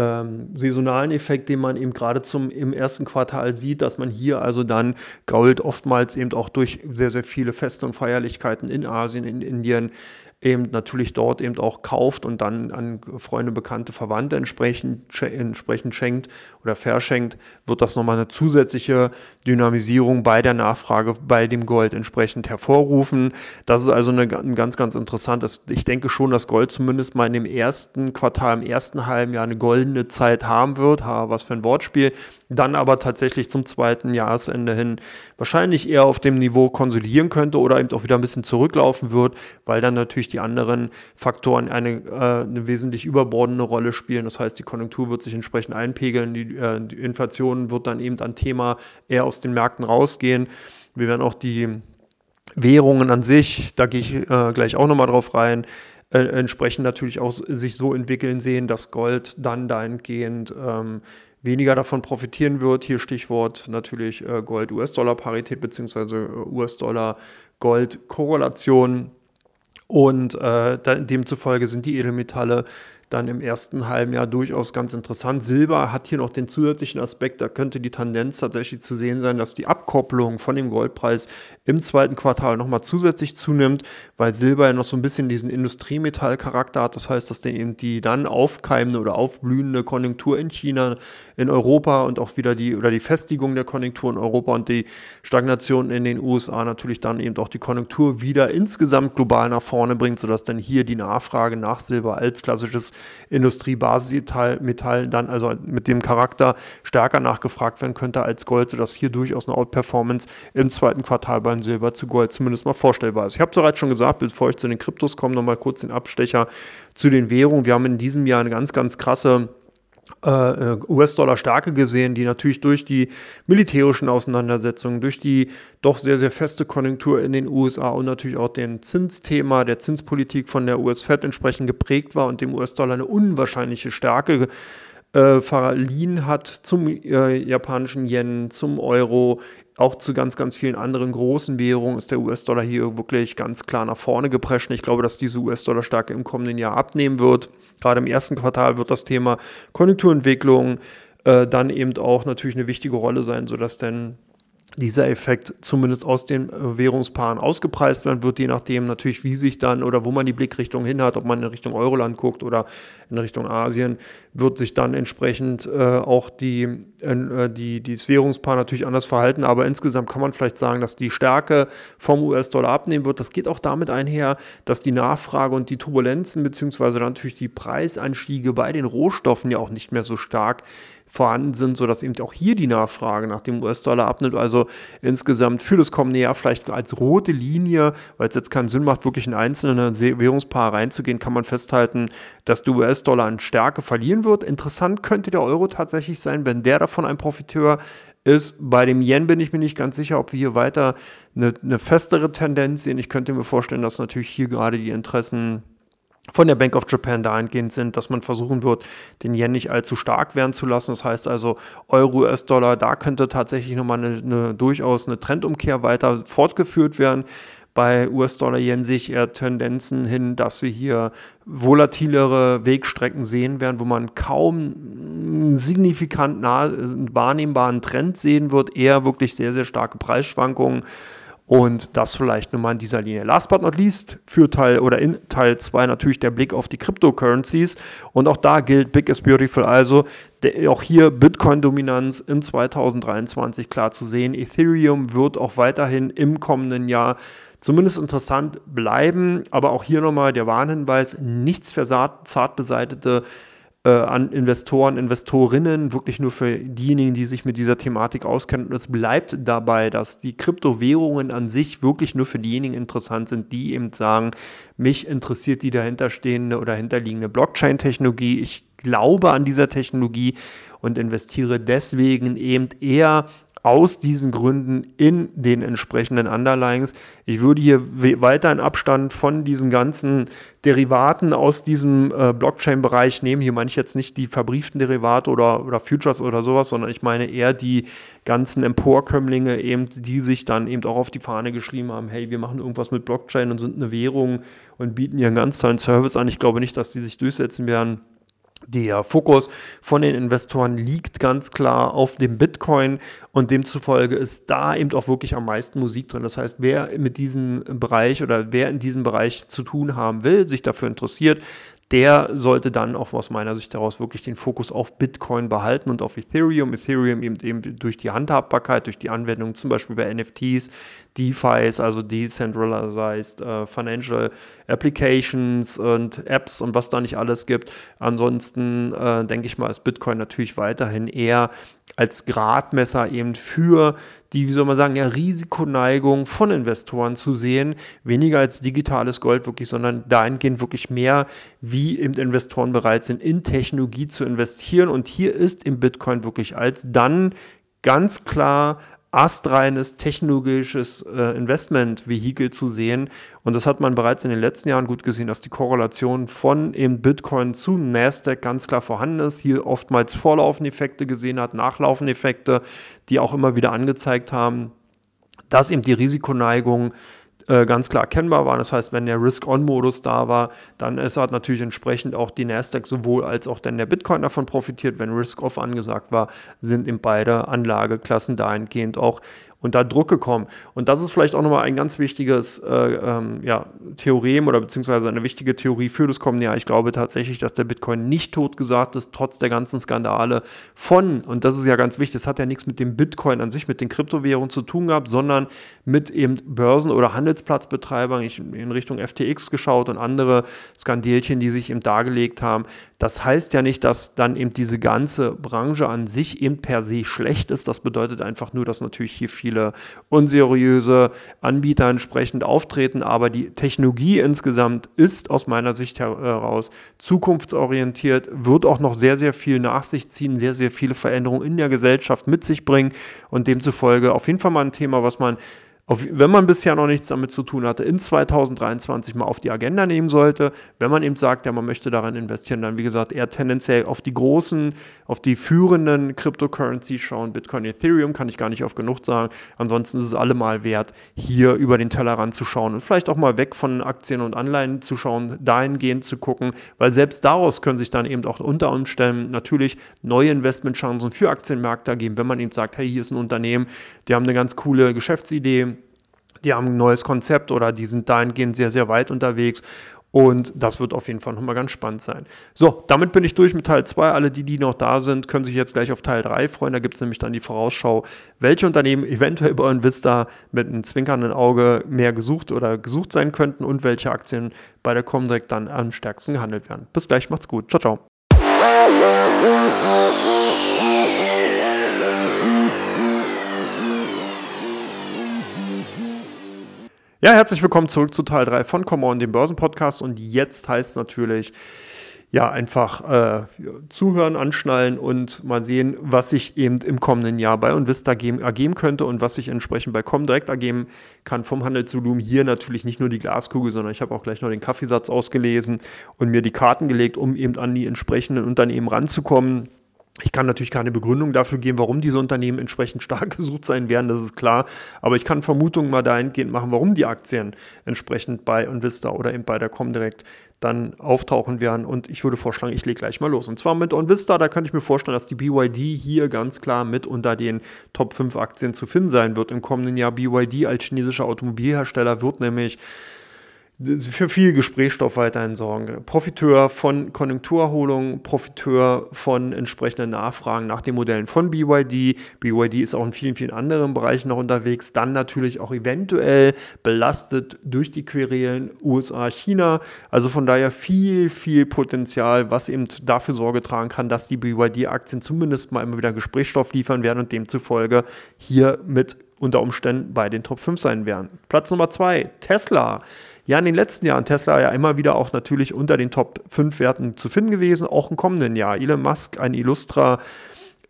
ähm, saisonalen Effekt, den man eben gerade zum im ersten Quartal sieht, dass man hier also dann Gold oftmals eben auch durch sehr, sehr viele Feste und Feierlichkeiten in Asien, in Indien eben natürlich dort eben auch kauft und dann an Freunde, Bekannte, Verwandte entsprechend, entsprechend schenkt oder verschenkt, wird das nochmal eine zusätzliche Dynamisierung bei der Nachfrage bei dem Gold entsprechend hervorrufen. Das ist also eine, ein ganz, ganz interessantes. Ich denke schon, dass Gold zumindest mal in dem ersten Quartal, im ersten halben Jahr eine goldene Zeit haben wird. Ha, was für ein Wortspiel dann aber tatsächlich zum zweiten Jahresende hin wahrscheinlich eher auf dem Niveau konsolidieren könnte oder eben auch wieder ein bisschen zurücklaufen wird, weil dann natürlich die anderen Faktoren eine, äh, eine wesentlich überbordende Rolle spielen. Das heißt, die Konjunktur wird sich entsprechend einpegeln, die, äh, die Inflation wird dann eben ein Thema eher aus den Märkten rausgehen. Wir werden auch die Währungen an sich, da gehe ich äh, gleich auch nochmal drauf rein, äh, entsprechend natürlich auch sich so entwickeln sehen, dass Gold dann dahingehend ähm, weniger davon profitieren wird. Hier Stichwort natürlich äh, Gold-US-Dollar-Parität beziehungsweise äh, US-Dollar-Gold-Korrelation. Und äh, demzufolge sind die Edelmetalle dann im ersten halben Jahr durchaus ganz interessant. Silber hat hier noch den zusätzlichen Aspekt, da könnte die Tendenz tatsächlich zu sehen sein, dass die Abkopplung von dem Goldpreis im zweiten Quartal nochmal zusätzlich zunimmt, weil Silber ja noch so ein bisschen diesen Industriemetallcharakter hat. Das heißt, dass eben die dann aufkeimende oder aufblühende Konjunktur in China, in Europa und auch wieder die oder die Festigung der Konjunktur in Europa und die Stagnation in den USA natürlich dann eben auch die Konjunktur wieder insgesamt global nach vorne bringt, sodass dann hier die Nachfrage nach Silber als klassisches Industriebasismetall dann also mit dem Charakter stärker nachgefragt werden könnte als Gold, sodass hier durchaus eine Outperformance im zweiten Quartal beim Silber zu Gold zumindest mal vorstellbar ist. Ich habe bereits schon gesagt, bevor ich zu den Kryptos komme, nochmal kurz den Abstecher zu den Währungen. Wir haben in diesem Jahr eine ganz, ganz krasse äh, US-Dollar-Stärke gesehen, die natürlich durch die militärischen Auseinandersetzungen, durch die doch sehr, sehr feste Konjunktur in den USA und natürlich auch den Zinsthema der Zinspolitik von der US-Fed entsprechend geprägt war und dem US-Dollar eine unwahrscheinliche Stärke äh, verliehen hat zum äh, japanischen Yen, zum Euro, auch zu ganz, ganz vielen anderen großen Währungen ist der US-Dollar hier wirklich ganz klar nach vorne geprescht. Ich glaube, dass diese US-Dollar-Stärke im kommenden Jahr abnehmen wird. Gerade im ersten Quartal wird das Thema Konjunkturentwicklung äh, dann eben auch natürlich eine wichtige Rolle sein, sodass denn dieser Effekt zumindest aus den äh, Währungspaaren ausgepreist werden wird, je nachdem natürlich, wie sich dann oder wo man die Blickrichtung hin hat, ob man in Richtung Euroland guckt oder in Richtung Asien, wird sich dann entsprechend äh, auch die, äh, die, dieses Währungspaar natürlich anders verhalten. Aber insgesamt kann man vielleicht sagen, dass die Stärke vom US-Dollar abnehmen wird. Das geht auch damit einher, dass die Nachfrage und die Turbulenzen beziehungsweise natürlich die Preisanstiege bei den Rohstoffen ja auch nicht mehr so stark vorhanden sind, sodass eben auch hier die Nachfrage nach dem US-Dollar abnimmt. Also insgesamt für das kommende Jahr vielleicht als rote Linie, weil es jetzt keinen Sinn macht, wirklich in einzelne Währungspaare reinzugehen, kann man festhalten, dass der US-Dollar an Stärke verlieren wird. Interessant könnte der Euro tatsächlich sein, wenn der davon ein Profiteur ist. Bei dem Yen bin ich mir nicht ganz sicher, ob wir hier weiter eine, eine festere Tendenz sehen. Ich könnte mir vorstellen, dass natürlich hier gerade die Interessen von der Bank of Japan dahingehend sind, dass man versuchen wird, den Yen nicht allzu stark werden zu lassen. Das heißt also, Euro, US-Dollar, da könnte tatsächlich nochmal eine, eine, durchaus eine Trendumkehr weiter fortgeführt werden. Bei US-Dollar-Yen sehe ich eher Tendenzen hin, dass wir hier volatilere Wegstrecken sehen werden, wo man kaum einen signifikant nah, wahrnehmbaren Trend sehen wird, eher wirklich sehr, sehr starke Preisschwankungen. Und das vielleicht nur mal in dieser Linie. Last but not least, für Teil oder in Teil 2 natürlich der Blick auf die Cryptocurrencies. Und auch da gilt Big is Beautiful. Also der, auch hier Bitcoin-Dominanz in 2023 klar zu sehen. Ethereum wird auch weiterhin im kommenden Jahr zumindest interessant bleiben. Aber auch hier nochmal der Warnhinweis, nichts für zart beseitete äh, an Investoren, Investorinnen, wirklich nur für diejenigen, die sich mit dieser Thematik auskennen. Und es bleibt dabei, dass die Kryptowährungen an sich wirklich nur für diejenigen interessant sind, die eben sagen, mich interessiert die dahinterstehende oder hinterliegende Blockchain-Technologie. Ich glaube an dieser Technologie und investiere deswegen eben eher aus diesen Gründen in den entsprechenden Underlyings. Ich würde hier weiter in Abstand von diesen ganzen Derivaten aus diesem äh, Blockchain-Bereich nehmen. Hier meine ich jetzt nicht die verbrieften Derivate oder, oder Futures oder sowas, sondern ich meine eher die ganzen Emporkömmlinge, eben, die sich dann eben auch auf die Fahne geschrieben haben, hey, wir machen irgendwas mit Blockchain und sind eine Währung und bieten hier einen ganz tollen Service an. Ich glaube nicht, dass die sich durchsetzen werden. Der Fokus von den Investoren liegt ganz klar auf dem Bitcoin und demzufolge ist da eben auch wirklich am meisten Musik drin. Das heißt, wer mit diesem Bereich oder wer in diesem Bereich zu tun haben will, sich dafür interessiert, der sollte dann auch aus meiner Sicht daraus wirklich den Fokus auf Bitcoin behalten und auf Ethereum. Ethereum eben, eben durch die Handhabbarkeit, durch die Anwendung zum Beispiel bei NFTs, DeFis, also Decentralized uh, Financial Applications und Apps und was da nicht alles gibt. Ansonsten äh, denke ich mal, ist Bitcoin natürlich weiterhin eher als Gradmesser eben für die, wie soll man sagen, ja, Risikoneigung von Investoren zu sehen, weniger als digitales Gold wirklich, sondern dahingehend wirklich mehr, wie eben Investoren bereit sind, in Technologie zu investieren. Und hier ist im Bitcoin wirklich als dann ganz klar astreines technologisches äh, Investment-Vehikel zu sehen. Und das hat man bereits in den letzten Jahren gut gesehen, dass die Korrelation von eben Bitcoin zu Nasdaq ganz klar vorhanden ist. Hier oftmals Vorlaufeneffekte gesehen hat, Nachlaufeneffekte, die auch immer wieder angezeigt haben, dass eben die Risikoneigung äh, ganz klar erkennbar waren. Das heißt, wenn der Risk-On-Modus da war, dann ist halt natürlich entsprechend auch die Nasdaq sowohl als auch dann der Bitcoin davon profitiert. Wenn Risk-Off angesagt war, sind in beide Anlageklassen dahingehend auch unter Druck gekommen. Und das ist vielleicht auch nochmal ein ganz wichtiges äh, ähm, ja, Theorem oder beziehungsweise eine wichtige Theorie für das kommende Jahr. Ich glaube tatsächlich, dass der Bitcoin nicht totgesagt ist, trotz der ganzen Skandale von, und das ist ja ganz wichtig, das hat ja nichts mit dem Bitcoin an sich, mit den Kryptowährungen zu tun gehabt, sondern mit eben Börsen- oder Handelsplatzbetreibern. Ich in Richtung FTX geschaut und andere Skandelchen, die sich eben dargelegt haben. Das heißt ja nicht, dass dann eben diese ganze Branche an sich eben per se schlecht ist. Das bedeutet einfach nur, dass natürlich hier viele unseriöse Anbieter entsprechend auftreten. Aber die Technologie insgesamt ist aus meiner Sicht heraus zukunftsorientiert, wird auch noch sehr, sehr viel nach sich ziehen, sehr, sehr viele Veränderungen in der Gesellschaft mit sich bringen und demzufolge auf jeden Fall mal ein Thema, was man auf, wenn man bisher noch nichts damit zu tun hatte, in 2023 mal auf die Agenda nehmen sollte. Wenn man eben sagt, ja, man möchte daran investieren, dann wie gesagt eher tendenziell auf die großen, auf die führenden Cryptocurrencies schauen. Bitcoin, Ethereum kann ich gar nicht oft genug sagen. Ansonsten ist es allemal wert, hier über den Tellerrand zu schauen und vielleicht auch mal weg von Aktien und Anleihen zu schauen, dahingehend zu gucken, weil selbst daraus können sich dann eben auch unter Umständen natürlich neue Investmentchancen für Aktienmärkte ergeben, wenn man eben sagt, hey, hier ist ein Unternehmen, die haben eine ganz coole Geschäftsidee, die haben ein neues Konzept oder die sind dahingehend sehr, sehr weit unterwegs. Und das wird auf jeden Fall nochmal ganz spannend sein. So, damit bin ich durch mit Teil 2. Alle, die, die noch da sind, können sich jetzt gleich auf Teil 3 freuen. Da gibt es nämlich dann die Vorausschau, welche Unternehmen eventuell bei Vista mit einem zwinkernden Auge mehr gesucht oder gesucht sein könnten und welche Aktien bei der Comdirect dann am stärksten gehandelt werden. Bis gleich, macht's gut. Ciao, ciao. Ja, herzlich willkommen zurück zu Teil 3 von Come On, dem Börsenpodcast. Und jetzt heißt es natürlich, ja, einfach äh, zuhören, anschnallen und mal sehen, was sich eben im kommenden Jahr bei Unvista ergeben könnte und was sich entsprechend bei Comdirect ergeben kann vom Handelsvolumen. Hier natürlich nicht nur die Glaskugel, sondern ich habe auch gleich noch den Kaffeesatz ausgelesen und mir die Karten gelegt, um eben an die entsprechenden Unternehmen ranzukommen. Ich kann natürlich keine Begründung dafür geben, warum diese Unternehmen entsprechend stark gesucht sein werden, das ist klar. Aber ich kann Vermutungen mal dahingehend machen, warum die Aktien entsprechend bei Onvista oder eben bei der Comdirect dann auftauchen werden. Und ich würde vorschlagen, ich lege gleich mal los. Und zwar mit OnVista, da könnte ich mir vorstellen, dass die BYD hier ganz klar mit unter den Top 5 Aktien zu finden sein wird im kommenden Jahr. BYD als chinesischer Automobilhersteller wird nämlich für viel Gesprächsstoff weiterhin sorgen. Profiteur von Konjunkturerholung, Profiteur von entsprechenden Nachfragen nach den Modellen von BYD. BYD ist auch in vielen, vielen anderen Bereichen noch unterwegs. Dann natürlich auch eventuell belastet durch die Querelen USA, China. Also von daher viel, viel Potenzial, was eben dafür Sorge tragen kann, dass die BYD-Aktien zumindest mal immer wieder Gesprächsstoff liefern werden und demzufolge hier mit unter Umständen bei den Top 5 sein werden. Platz Nummer 2, Tesla. Ja, in den letzten Jahren Tesla ja immer wieder auch natürlich unter den Top 5 Werten zu finden gewesen, auch im kommenden Jahr. Elon Musk, ein Illustra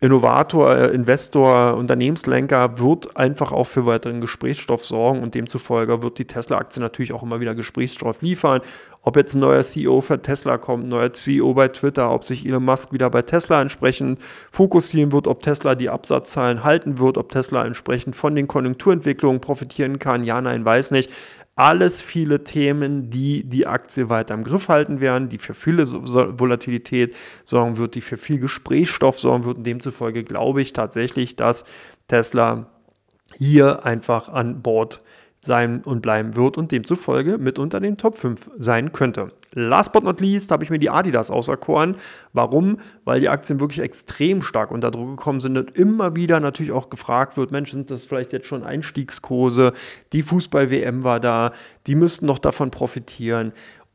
Innovator, äh, Investor, Unternehmenslenker wird einfach auch für weiteren Gesprächsstoff sorgen und demzufolge wird die Tesla-Aktie natürlich auch immer wieder Gesprächsstoff liefern. Ob jetzt ein neuer CEO für Tesla kommt, ein neuer CEO bei Twitter, ob sich Elon Musk wieder bei Tesla entsprechend fokussieren wird, ob Tesla die Absatzzahlen halten wird, ob Tesla entsprechend von den Konjunkturentwicklungen profitieren kann, ja, nein, weiß nicht alles viele Themen, die die Aktie weiter im Griff halten werden, die für viele Volatilität sorgen wird, die für viel Gesprächsstoff sorgen wird. Und demzufolge glaube ich tatsächlich, dass Tesla hier einfach an Bord sein und bleiben wird und demzufolge mit unter den Top 5 sein könnte. Last but not least habe ich mir die Adidas auserkoren. Warum? Weil die Aktien wirklich extrem stark unter Druck gekommen sind und immer wieder natürlich auch gefragt wird, Mensch, sind das vielleicht jetzt schon Einstiegskurse? Die Fußball-WM war da, die müssten noch davon profitieren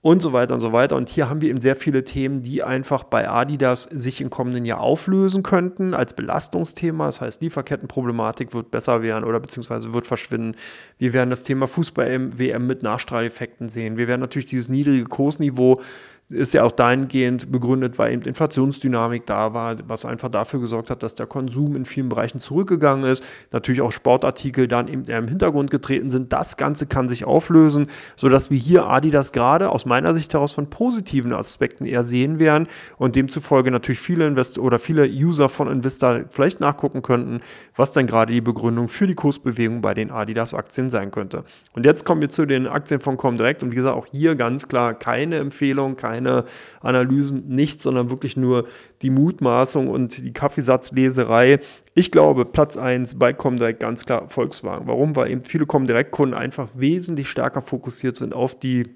und so weiter und so weiter. Und hier haben wir eben sehr viele Themen, die einfach bei Adidas sich im kommenden Jahr auflösen könnten als Belastungsthema. Das heißt, Lieferkettenproblematik wird besser werden oder beziehungsweise wird verschwinden. Wir werden das Thema Fußball-WM mit Nachstrahleffekten sehen. Wir werden natürlich dieses niedrige Kursniveau ist ja auch dahingehend begründet, weil eben Inflationsdynamik da war, was einfach dafür gesorgt hat, dass der Konsum in vielen Bereichen zurückgegangen ist. Natürlich auch Sportartikel dann eben im Hintergrund getreten sind. Das Ganze kann sich auflösen, sodass wir hier Adidas gerade aus meiner Sicht heraus von positiven Aspekten eher sehen werden und demzufolge natürlich viele Investor oder viele User von Invista vielleicht nachgucken könnten, was dann gerade die Begründung für die Kursbewegung bei den Adidas-Aktien sein könnte. Und jetzt kommen wir zu den Aktien von Comdirect und wie gesagt, auch hier ganz klar keine Empfehlung, keine keine Analysen, nichts, sondern wirklich nur die Mutmaßung und die Kaffeesatzleserei. Ich glaube, Platz 1 bei Comdirect ganz klar Volkswagen. Warum? Weil eben viele Comdirect-Kunden einfach wesentlich stärker fokussiert sind auf die,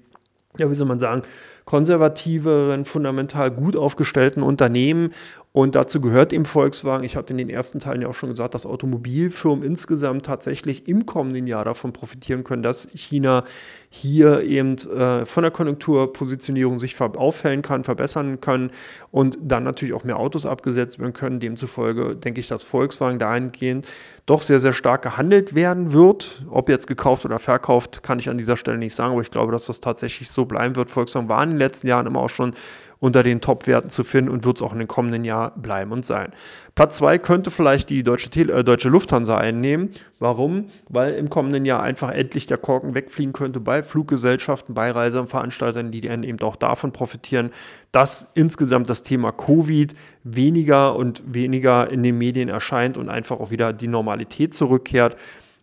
ja, wie soll man sagen, konservativeren, fundamental gut aufgestellten Unternehmen und dazu gehört eben Volkswagen. Ich hatte in den ersten Teilen ja auch schon gesagt, dass Automobilfirmen insgesamt tatsächlich im kommenden Jahr davon profitieren können, dass China hier eben äh, von der Konjunkturpositionierung sich auffällen kann, verbessern kann und dann natürlich auch mehr Autos abgesetzt werden können. Demzufolge denke ich, dass Volkswagen dahingehend doch sehr, sehr stark gehandelt werden wird. Ob jetzt gekauft oder verkauft, kann ich an dieser Stelle nicht sagen, aber ich glaube, dass das tatsächlich so bleiben wird. Volkswagen war in den letzten Jahren immer auch schon unter den Top-Werten zu finden und wird es auch in den kommenden Jahren bleiben und sein. Platz 2 könnte vielleicht die deutsche, Tele äh, deutsche Lufthansa einnehmen. Warum? Weil im kommenden Jahr einfach endlich der Korken wegfliegen könnte bei Fluggesellschaften, bei Reiseveranstaltern, die dann eben auch davon profitieren, dass insgesamt das Thema Covid weniger und weniger in den Medien erscheint und einfach auch wieder die Normalität zurückkehrt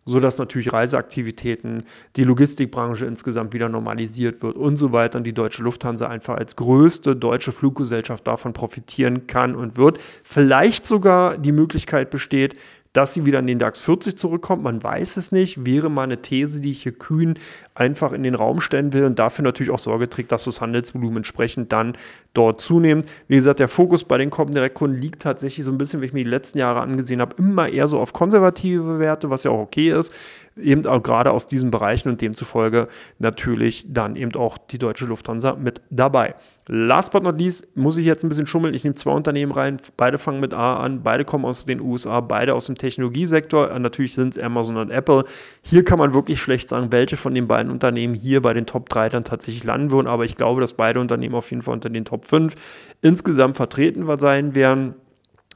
sodass natürlich Reiseaktivitäten, die Logistikbranche insgesamt wieder normalisiert wird und so weiter und die deutsche Lufthansa einfach als größte deutsche Fluggesellschaft davon profitieren kann und wird. Vielleicht sogar die Möglichkeit besteht, dass sie wieder in den DAX 40 zurückkommt. Man weiß es nicht. Wäre mal eine These, die ich hier kühn einfach in den Raum stellen will und dafür natürlich auch Sorge trägt, dass das Handelsvolumen entsprechend dann dort zunimmt. Wie gesagt, der Fokus bei den Kommen-Direktkunden liegt tatsächlich so ein bisschen, wenn ich mir die letzten Jahre angesehen habe, immer eher so auf konservative Werte, was ja auch okay ist eben auch gerade aus diesen Bereichen und demzufolge natürlich dann eben auch die deutsche Lufthansa mit dabei. Last but not least muss ich jetzt ein bisschen schummeln. Ich nehme zwei Unternehmen rein. Beide fangen mit A an. Beide kommen aus den USA. Beide aus dem Technologiesektor. Natürlich sind es Amazon und Apple. Hier kann man wirklich schlecht sagen, welche von den beiden Unternehmen hier bei den Top 3 dann tatsächlich landen würden. Aber ich glaube, dass beide Unternehmen auf jeden Fall unter den Top 5 insgesamt vertreten sein werden.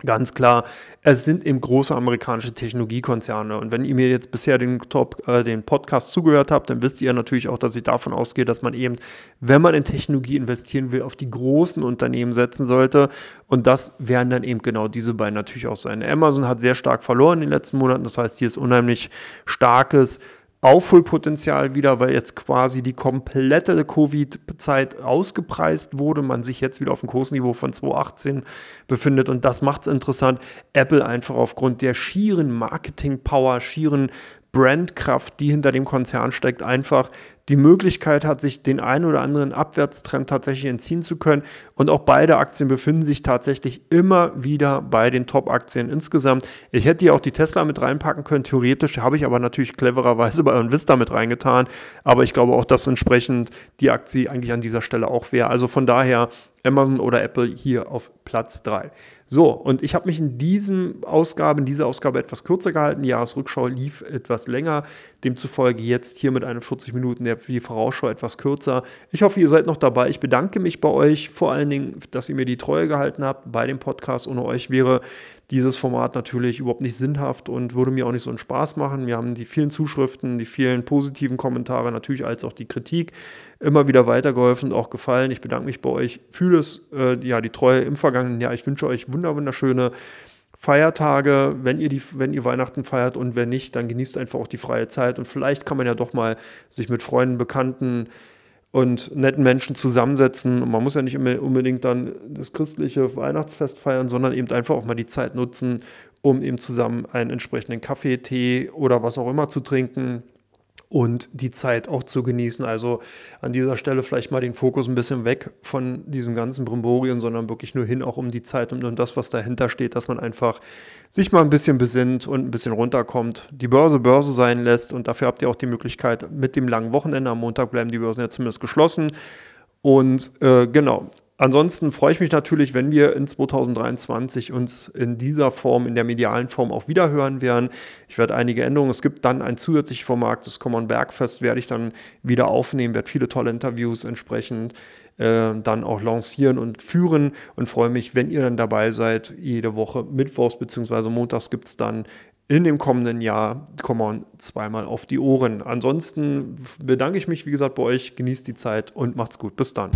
Ganz klar, es sind eben große amerikanische Technologiekonzerne. Und wenn ihr mir jetzt bisher den, Top, äh, den Podcast zugehört habt, dann wisst ihr natürlich auch, dass ich davon ausgehe, dass man eben, wenn man in Technologie investieren will, auf die großen Unternehmen setzen sollte. Und das werden dann eben genau diese beiden natürlich auch sein. Amazon hat sehr stark verloren in den letzten Monaten. Das heißt, hier ist unheimlich starkes Aufholpotenzial wieder, weil jetzt quasi die komplette Covid-Zeit ausgepreist wurde, man sich jetzt wieder auf dem Kursniveau von 2018 befindet und das macht es interessant. Apple einfach aufgrund der schieren Marketing-Power, schieren Brandkraft, die hinter dem Konzern steckt, einfach die Möglichkeit hat, sich den einen oder anderen Abwärtstrend tatsächlich entziehen zu können. Und auch beide Aktien befinden sich tatsächlich immer wieder bei den Top-Aktien insgesamt. Ich hätte hier auch die Tesla mit reinpacken können, theoretisch, habe ich aber natürlich clevererweise bei Vista mit reingetan. Aber ich glaube auch, dass entsprechend die Aktie eigentlich an dieser Stelle auch wäre. Also von daher Amazon oder Apple hier auf Platz 3. So, und ich habe mich in diesen Ausgabe, in dieser Ausgabe etwas kürzer gehalten. Die Jahresrückschau lief etwas länger. Demzufolge jetzt hier mit 41 Minuten der die Vorausschau etwas kürzer. Ich hoffe, ihr seid noch dabei. Ich bedanke mich bei euch, vor allen Dingen, dass ihr mir die Treue gehalten habt bei dem Podcast. Ohne euch wäre dieses Format natürlich überhaupt nicht sinnhaft und würde mir auch nicht so einen Spaß machen. Wir haben die vielen Zuschriften, die vielen positiven Kommentare natürlich als auch die Kritik immer wieder weitergeholfen und auch gefallen. Ich bedanke mich bei euch für das, äh, ja, die Treue im vergangenen Jahr. Ich wünsche euch wunderschöne Feiertage, wenn ihr, die, wenn ihr Weihnachten feiert und wenn nicht, dann genießt einfach auch die freie Zeit und vielleicht kann man ja doch mal sich mit Freunden, Bekannten, und netten Menschen zusammensetzen. Und man muss ja nicht unbedingt dann das christliche Weihnachtsfest feiern, sondern eben einfach auch mal die Zeit nutzen, um eben zusammen einen entsprechenden Kaffee, Tee oder was auch immer zu trinken und die Zeit auch zu genießen. Also an dieser Stelle vielleicht mal den Fokus ein bisschen weg von diesem ganzen Brimborien, sondern wirklich nur hin auch um die Zeit und um das, was dahinter steht, dass man einfach sich mal ein bisschen besinnt und ein bisschen runterkommt, die Börse Börse sein lässt und dafür habt ihr auch die Möglichkeit mit dem langen Wochenende. Am Montag bleiben die Börsen ja zumindest geschlossen. Und äh, genau, Ansonsten freue ich mich natürlich, wenn wir in 2023 uns in dieser Form, in der medialen Form auch wieder hören werden. Ich werde einige Änderungen. Es gibt dann ein zusätzliches Format, das Common Bergfest werde ich dann wieder aufnehmen, werde viele tolle Interviews entsprechend äh, dann auch lancieren und führen und freue mich, wenn ihr dann dabei seid. Jede Woche Mittwochs bzw. Montags gibt es dann in dem kommenden Jahr kommen zweimal auf die Ohren. Ansonsten bedanke ich mich, wie gesagt, bei euch. Genießt die Zeit und macht's gut. Bis dann.